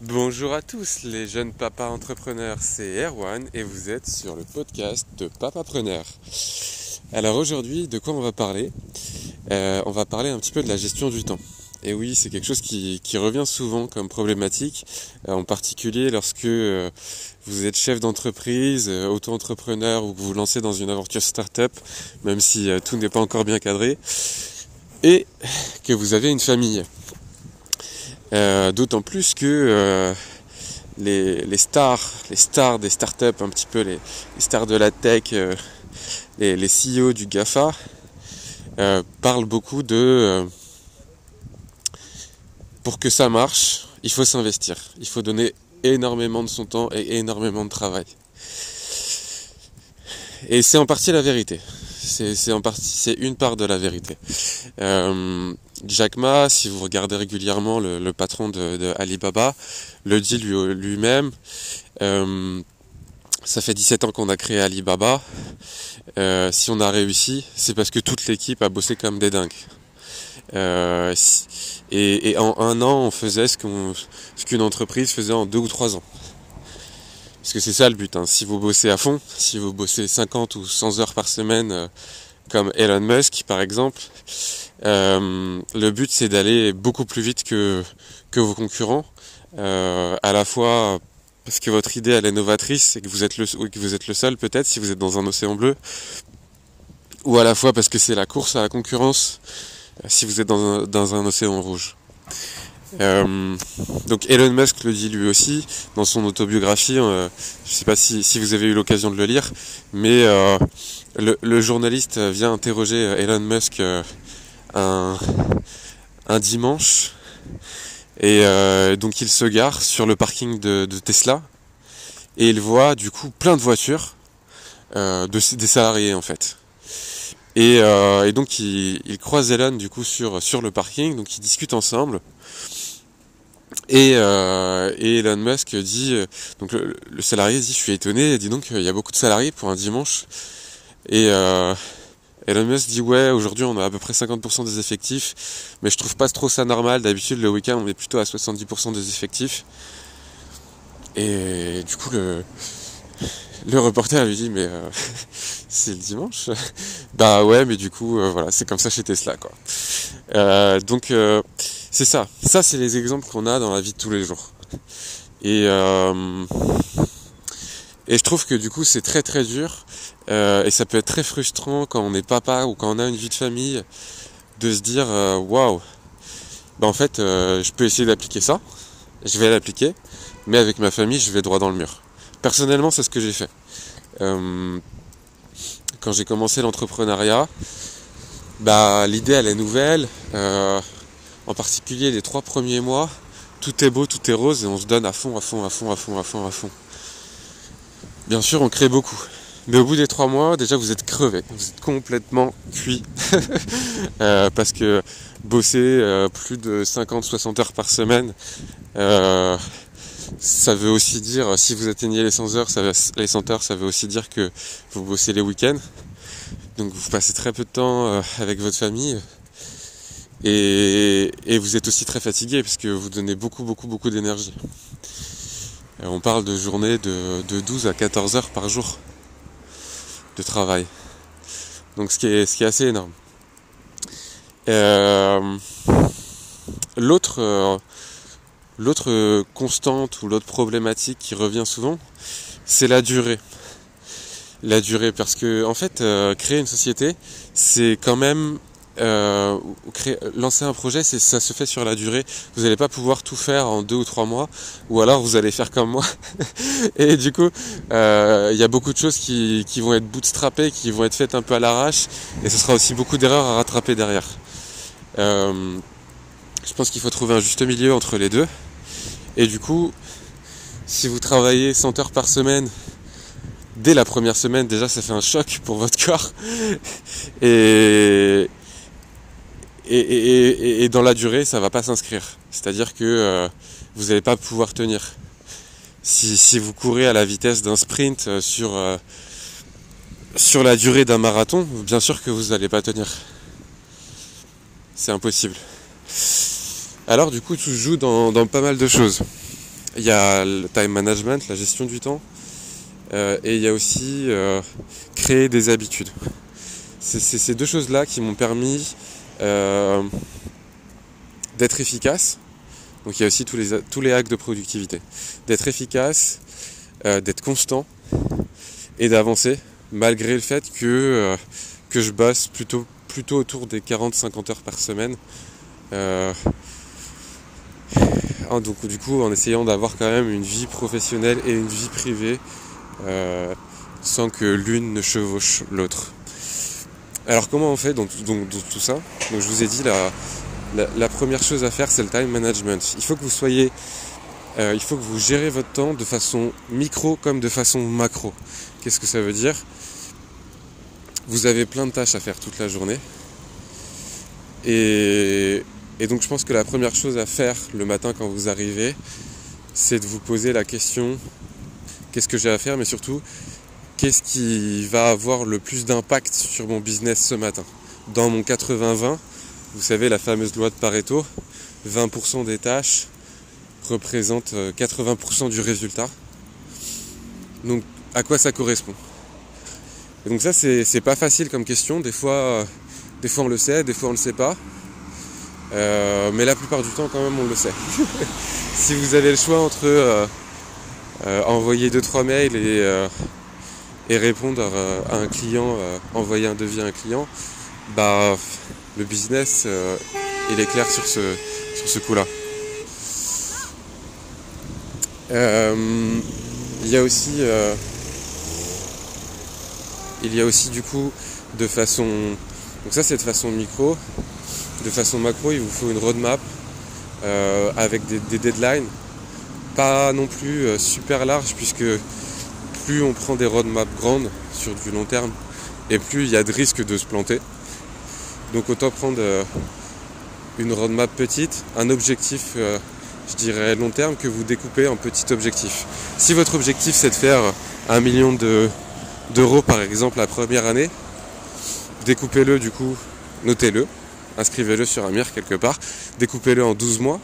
Bonjour à tous les jeunes papas entrepreneurs, c'est Erwan et vous êtes sur le podcast de Papapreneur. Alors aujourd'hui, de quoi on va parler? Euh, On va parler un petit peu de la gestion du temps. Et oui, c'est quelque chose qui, revient souvent comme problématique, euh, en particulier lorsque euh, vous êtes chef d'entreprise, auto-entrepreneur ou que vous vous lancez dans une aventure start-up, même si tout n'est pas encore bien cadré, et que vous avez une famille. Euh, D'autant plus que euh, les, stars, les stars des startups, un petit peu les, stars de la tech, euh, les, les CEO du GAFA, parlent beaucoup de pour que ça marche, il faut s'investir, il faut donner énormément de son temps et énormément de travail. Et c'est en partie la vérité. C'est c'est une part de la vérité. Jack Ma, si vous regardez régulièrement le, le patron de, de Alibaba, le dit lui- lui-même. euh, ça fait 17 ans qu'on a créé Alibaba. Euh, si on a réussi, c'est parce que toute l'équipe a bossé comme des dingues. Euh, et, et en un an, on faisait ce qu'on, ce qu'une entreprise faisait en deux ou trois ans. Parce que c'est ça le but. hein. Si vous bossez à fond, si vous bossez 50 ou 100 heures par semaine, euh, comme Elon Musk par exemple, euh, le but c'est d'aller beaucoup plus vite que, vos concurrents. Euh, à la fois parce que votre idée elle est novatrice et que vous êtes le, que vous êtes le seul peut-être si vous êtes dans un océan bleu. Ou à la fois parce que c'est la course à la concurrence euh, si vous êtes dans un, dans un océan rouge. Donc Elon Musk le dit lui aussi dans son autobiographie. je sais pas si, si vous avez eu l'occasion de le lire, mais le, journaliste vient interroger Elon Musk un, dimanche et euh, donc il se gare sur le parking de, Tesla et il voit du coup plein de voitures euh, de, des salariés en fait. Et, euh, donc il, croise Elon du coup sur, sur le parking, donc ils discutent ensemble. Et, et Elon Musk dit, donc le, le salarié dit, je suis étonné, dit donc il y a beaucoup de salariés pour un dimanche. Et Elon Musk dit, ouais, aujourd'hui on a à peu près 50% des effectifs, mais je trouve pas trop ça normal. D'habitude le week-end on est plutôt à 70% des effectifs. Et du coup le, le reporter lui dit, mais euh, c'est le dimanche? Bah ouais, mais du coup euh, voilà, c'est comme ça chez Tesla quoi. Euh, donc c'est ça. Ça, c'est les exemples qu'on a dans la vie de tous les jours. Et, et je trouve que du coup, c'est très très dur. euh, et ça peut être très frustrant quand on est papa ou quand on a une vie de famille de se dire euh, waouh, bah en fait, euh, je peux essayer d'appliquer ça. Je vais l'appliquer. Mais avec ma famille, je vais droit dans le mur. Personnellement, c'est ce que j'ai fait. Quand j'ai commencé l'entrepreneuriat, bah l'idée elle est nouvelle. En particulier les trois premiers mois, tout est beau, tout est rose et on se donne à fond, à fond, à fond, à fond, à fond, à fond. Bien sûr, on crée beaucoup. Mais au bout des trois mois, déjà vous êtes crevé, vous êtes complètement cuit. Euh, parce que bosser euh, plus de 50-60 heures par semaine, euh, ça veut aussi dire, si vous atteignez les 100 heures, ça veut, les 100 heures, ça veut aussi dire que vous bossez les week-ends. Donc vous passez très peu de temps avec votre famille. Et, et vous êtes aussi très fatigué parce que vous donnez beaucoup, beaucoup, beaucoup d'énergie. On parle de journées de, de 12 à 14 heures par jour de travail. Donc ce qui est, ce qui est assez énorme. Euh, l'autre, euh, l'autre constante ou l'autre problématique qui revient souvent, c'est la durée. La durée, parce que en fait, euh, créer une société, c'est quand même euh, lancer un projet, c'est ça se fait sur la durée. Vous n'allez pas pouvoir tout faire en deux ou trois mois, ou alors vous allez faire comme moi. Et du coup, euh, il y a beaucoup de choses qui, qui vont être bootstrappées, qui vont être faites un peu à l'arrache, et ce sera aussi beaucoup d'erreurs à rattraper derrière. Euh, je pense qu'il faut trouver un juste milieu entre les deux. Et du coup, si vous travaillez 100 heures par semaine, dès la première semaine, déjà ça fait un choc pour votre corps. Et, et, dans la durée, ça va pas s'inscrire. C'est-à-dire que euh, vous n'allez pas pouvoir tenir. Si, vous courez à la vitesse d'un sprint euh, sur, euh, sur la durée d'un marathon, bien sûr que vous n'allez pas tenir. C'est impossible. Alors du coup, tout se joue dans, pas mal de choses. il y a le time management, la gestion du temps, et il y a aussi créer des habitudes. C'est ces deux choses-là qui m'ont permis d'être efficace. Donc il y a aussi tous les, tous les actes de productivité. D'être efficace, d'être constant et d'avancer malgré le fait que, que je bosse plutôt, plutôt autour des 40-50 heures par semaine. Donc du coup en essayant d'avoir quand même une vie professionnelle et une vie privée euh, sans que l'une ne chevauche l'autre. Alors comment on fait dans, tout ça? Donc je vous ai dit la, première chose à faire c'est le time management. Il faut que vous soyez euh, il faut que vous gérez votre temps de façon micro comme de façon macro. Qu'est-ce que ça veut dire? Vous avez plein de tâches à faire toute la journée. Et donc je pense que la première chose à faire le matin quand vous arrivez, c'est de vous poser la question qu'est-ce que j'ai à faire, mais surtout qu'est-ce qui va avoir le plus d'impact sur mon business ce matin? Dans mon 80-20, vous savez la fameuse loi de Pareto, 20% des tâches représentent 80% euh, du résultat. Donc à quoi ça correspond? Donc ça c'est pas facile comme question, des fois, euh, des fois on le sait, des fois on le sait pas. Euh, mais la plupart du temps, quand même, on le sait. si vous avez le choix entre envoyer 2-3 mails et, et répondre à un client, envoyer un devis à un client, bah, le business, il est clair sur ce, sur ce coup-là. il y a aussi, il y a aussi du coup de façon, donc ça c'est de façon micro, de façon macro, il vous faut une roadmap euh, avec des, deadlines, pas non plus euh, super larges, puisque plus on prend des roadmaps grandes sur du long terme, et plus il y a de risques de se planter. Donc autant prendre euh, une roadmap petite, un objectif, je dirais long terme, que vous découpez en petits objectifs. Si votre objectif c'est de faire un million d'euros par exemple la première année, découpez-le du coup, notez-le, inscrivez-le sur un mur quelque part, découpez-le en 12 mois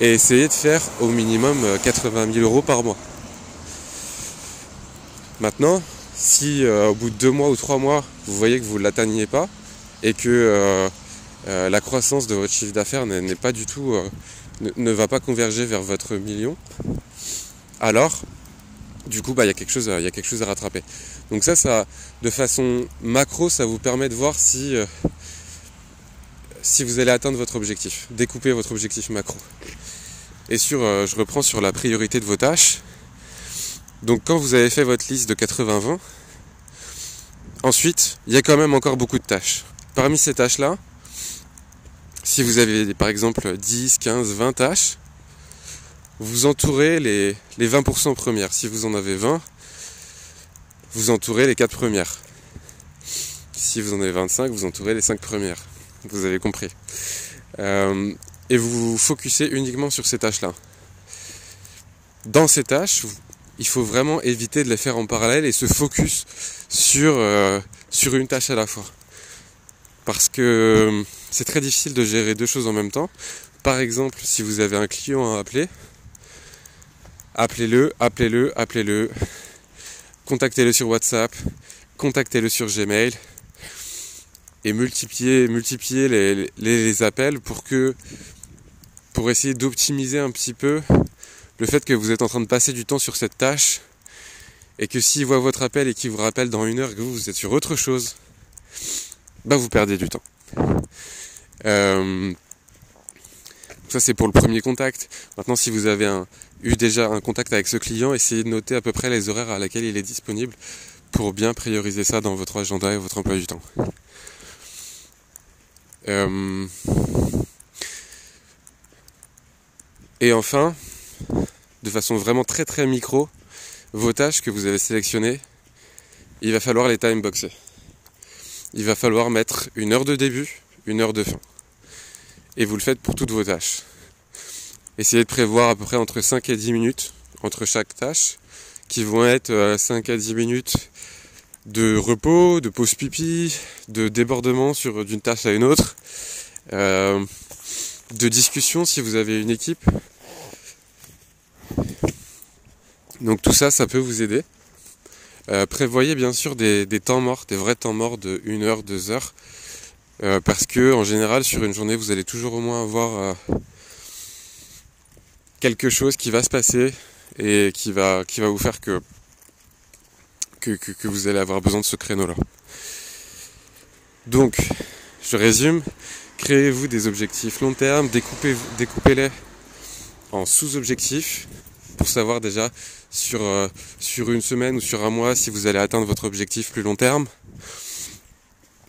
et essayez de faire au minimum 80 euh, 000 euros par mois. Maintenant, si euh, au bout de 2 mois ou 3 mois, vous voyez que vous ne l'atteignez pas et que euh, la croissance de votre chiffre d'affaires n'est pas du tout, ne, va pas converger vers votre million, alors du coup, bah, il y, a quelque chose, y a quelque chose à rattraper. Donc ça, ça, de façon macro, ça vous permet de voir si si vous allez atteindre votre objectif. Découpez votre objectif macro. Et sur, euh, je reprends sur la priorité de vos tâches. Donc quand vous avez fait votre liste de 80-20, ensuite, il y a quand même encore beaucoup de tâches. Parmi ces tâches-là, si vous avez par exemple 10, 15, 20 tâches, vous entourez les, les 20% premières. Si vous en avez 20, vous entourez les 4 premières. Si vous en avez 25, vous entourez les 5 premières vous avez compris. Euh, et vous vous focussez uniquement sur ces tâches-là. Dans ces tâches, il faut vraiment éviter de les faire en parallèle et se focus sur, euh, une tâche à la fois. Parce que euh, c'est très difficile de gérer deux choses en même temps. Par exemple, si vous avez un client à appeler, appelez-le, appelez-le, appelez-le, contactez-le sur WhatsApp, contactez-le sur Gmail, et multiplier les, appels pour essayer d'optimiser un petit peu le fait que vous êtes en train de passer du temps sur cette tâche et que s'il voit votre appel et qu'il vous rappelle dans une heure que vous, vous êtes sur autre chose, bah vous perdez du temps. Euh, ça c'est pour le premier contact. Maintenant si vous avez eu déjà un contact avec ce client, essayez de noter à peu près les horaires à laquelle il est disponible pour bien prioriser ça dans votre agenda et votre emploi du temps. Euh, et enfin, de façon vraiment très très micro, vos tâches que vous avez sélectionnées, il va falloir les timeboxer. Il va falloir mettre une heure de début, une heure de fin. Et vous le faites pour toutes vos tâches. Essayez de prévoir à peu près entre 5 et 10 minutes entre chaque tâche, qui vont être 5 euh, à 10 minutes de repos, de pause pipi, de débordement sur d'une tâche à une autre, euh, de discussion si vous avez une équipe, Donc tout ça, ça peut vous aider. Euh, prévoyez bien sûr des, temps morts, des vrais temps morts de 1 heure, 2 heures. Euh, parce que en général sur une journée vous allez toujours au moins avoir quelque chose qui va se passer et qui va, vous faire que, vous allez avoir besoin de ce créneau là. Donc, je résume, créez-vous des objectifs long terme, découpez-les en sous-objectifs pour savoir déjà sur, euh, sur une semaine ou sur un mois si vous allez atteindre votre objectif plus long terme.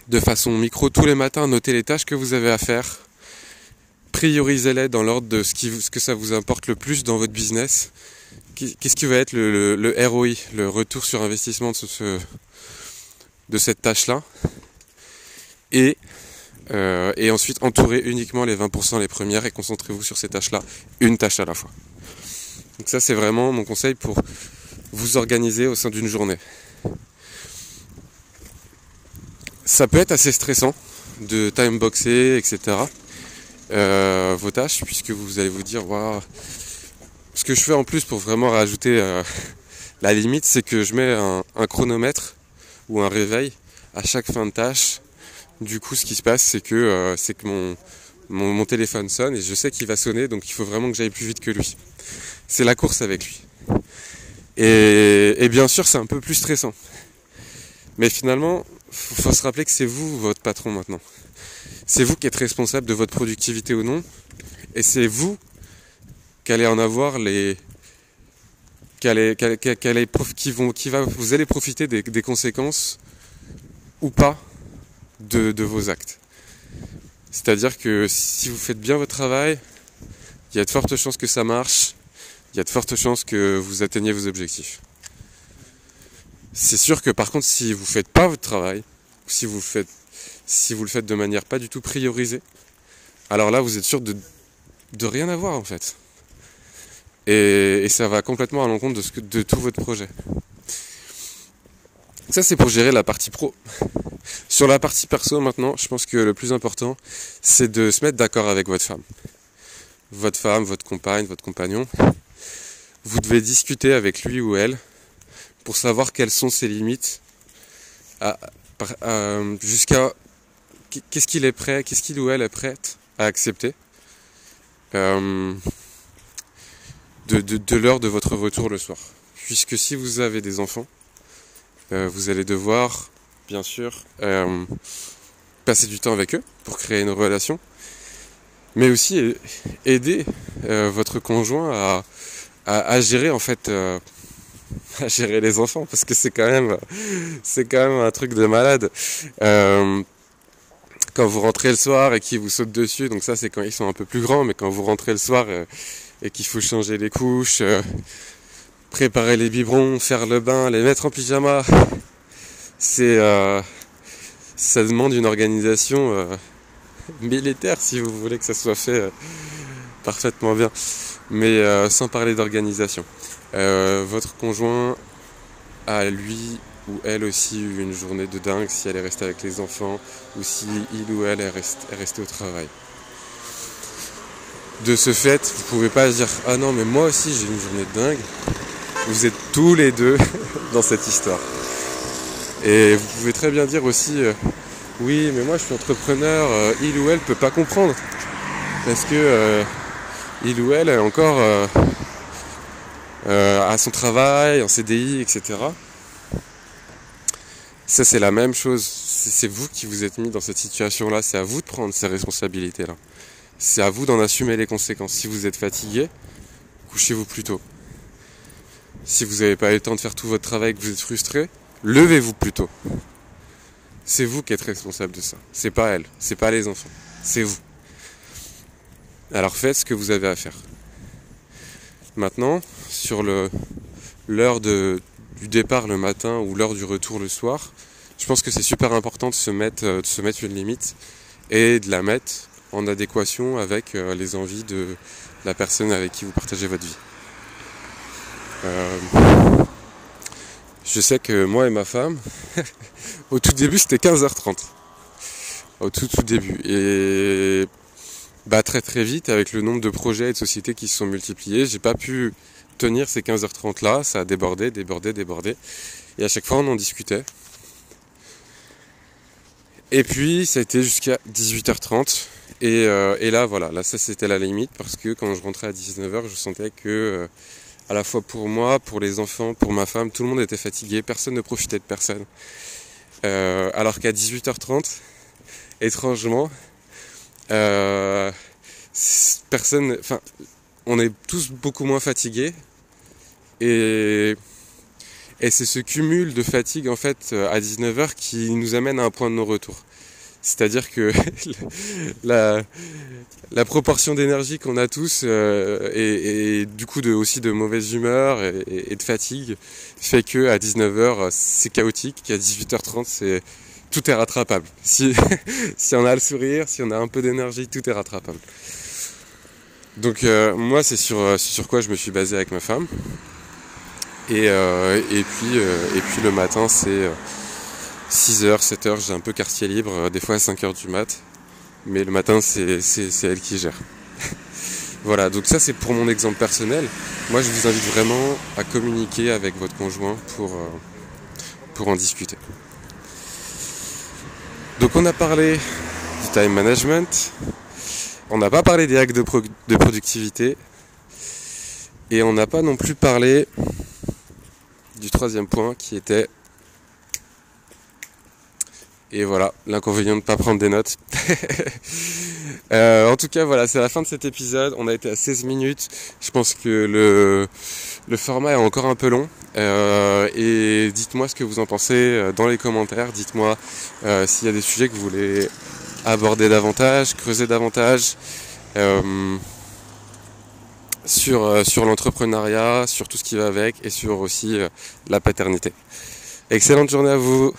De façon micro, tous les matins, notez les tâches que vous avez à faire. Priorisez-les dans l'ordre de ce, que ça vous importe le plus dans votre business. Qu'est-ce qui va être le, ROI, le retour sur investissement de cette tâche-là? Et, euh, et ensuite entourez uniquement les 20% les premières et concentrez-vous sur ces tâches-là, une tâche à la fois. Donc ça c'est vraiment mon conseil pour vous organiser au sein d'une journée. Ça peut être assez stressant de timeboxer, etc. Euh, vos tâches, puisque vous allez vous dire, waouh, ce que je fais en plus pour vraiment rajouter euh, la limite, c'est que je mets un, un, chronomètre ou un réveil à chaque fin de tâche du coup, ce qui se passe, c'est que, euh, c'est que mon, mon, téléphone sonne et je sais qu'il va sonner, donc il faut vraiment que j'aille plus vite que lui. C'est la course avec lui. Et, bien sûr, c'est un peu plus stressant. Mais finalement, faut, faut se rappeler que c'est vous votre patron maintenant. C'est vous qui êtes responsable de votre productivité ou non, et c'est vous qui allez en avoir les, qui vont, vous allez profiter des conséquences ou pas de, vos actes. C'est-à-dire que si vous faites bien votre travail, il y a de fortes chances que ça marche, il y a de fortes chances que vous atteigniez vos objectifs. C'est sûr que par contre, si vous ne faites pas votre travail, si vous, faites, si vous le faites de manière pas du tout priorisée, alors là, vous êtes sûr de, rien avoir en fait. Et, ça va complètement à l'encontre de tout votre projet. Ça, c'est pour gérer la partie pro. Sur la partie perso maintenant, je pense que le plus important, c'est de se mettre d'accord avec votre femme. Votre femme, votre compagne, votre compagnon. Vous devez discuter avec lui ou elle pour savoir quelles sont ses limites jusqu'à qu'est-ce qu'il est prêt, qu'est-ce qu'il ou elle est prête à accepter euh, de l'heure de votre retour le soir. Puisque si vous avez des enfants, euh, vous allez devoir, bien sûr, euh, passer du temps avec eux pour créer une relation, mais aussi aider euh, votre conjoint à, gérer en fait, à gérer les enfants, parce que c'est quand même, c'est quand même un truc de malade. quand vous rentrez le soir et qu'ils vous sautent dessus, donc ça c'est quand ils sont un peu plus grands, mais quand vous rentrez le soir et qu'il faut changer les couches, préparer les biberons, faire le bain, les mettre en pyjama. C'est euh, ça demande une organisation euh, militaire si vous voulez que ça soit fait euh, parfaitement bien. Mais sans parler d'organisation. votre conjoint a lui ou elle aussi eu une journée de dingue si elle est restée avec les enfants ou si il ou elle est resté au travail. De ce fait, vous pouvez pas dire ah non mais moi aussi j'ai une journée de dingue vous êtes tous les deux dans cette histoire. Et vous pouvez très bien dire aussi, euh, oui, mais moi je suis entrepreneur, euh, il ou elle peut pas comprendre. Parce que euh, il ou elle est encore à son travail, en CDI, etc. Ça c'est la même chose. C'est vous qui vous êtes mis dans cette situation-là. C'est à vous de prendre ces responsabilités-là. C'est à vous d'en assumer les conséquences. Si vous êtes fatigué, couchez-vous plus tôt. Si vous n'avez pas eu le temps de faire tout votre travail et que vous êtes frustré, levez-vous plutôt. C'est vous qui êtes responsable de ça. C'est pas elle, c'est pas les enfants, c'est vous. Alors faites ce que vous avez à faire. Maintenant, sur l'heure du départ le matin ou l'heure du retour le soir, je pense que c'est super important de se mettre de se mettre une limite et de la mettre en adéquation avec euh, les envies de la personne avec qui vous partagez votre vie. Euh, je sais que moi et ma femme, au tout début c'était 15h30. Au tout tout début. Et bah, très très vite avec le nombre de projets et de sociétés qui se sont multipliés. J'ai pas pu tenir ces 15h30 là, ça a débordé, débordé, débordé. Et à chaque fois on en discutait. Et puis ça a été jusqu'à 18h30. Et, euh, et, là voilà, là ça c'était la limite parce que quand je rentrais à 19h je sentais que euh, à la fois pour moi, pour les enfants, pour ma femme, tout le monde était fatigué, personne ne profitait de personne. Euh, alors qu'à 18h30, étrangement, euh, personne, on est tous beaucoup moins fatigués et, c'est ce cumul de fatigue en fait à 19h qui nous amène à un point de non-retour. C'est-à-dire que la, la, proportion d'énergie qu'on a tous euh, et, du coup de, aussi de mauvaise humeur et, et de fatigue fait que à 19h c'est chaotique, qu'à 18h30 c'est tout est rattrapable. Si, si on a le sourire, si on a un peu d'énergie, tout est rattrapable. Donc euh, moi c'est sur, euh, sur quoi je me suis basé avec ma femme. Et, euh, et, puis, et puis le matin c'est 6h, 7h, j'ai un peu quartier libre, des fois à 5h du mat. Mais le matin c'est elle qui gère. voilà, donc ça c'est pour mon exemple personnel. Moi je vous invite vraiment à communiquer avec votre conjoint pour, pour en discuter. Donc on a parlé du time management, on n'a pas parlé des hacks de, de productivité, et on n'a pas non plus parlé du troisième point qui était et voilà, l'inconvénient de ne pas prendre des notes. euh, en tout cas, voilà, c'est la fin de cet épisode. On a été à 16 minutes. Je pense que le, le format est encore un peu long. Euh, et dites-moi ce que vous en pensez euh, dans les commentaires. Dites-moi s'il y a des sujets que vous voulez aborder davantage, creuser davantage. Sur, sur l'entrepreneuriat, sur tout ce qui va avec et sur aussi la paternité. Excellente journée à vous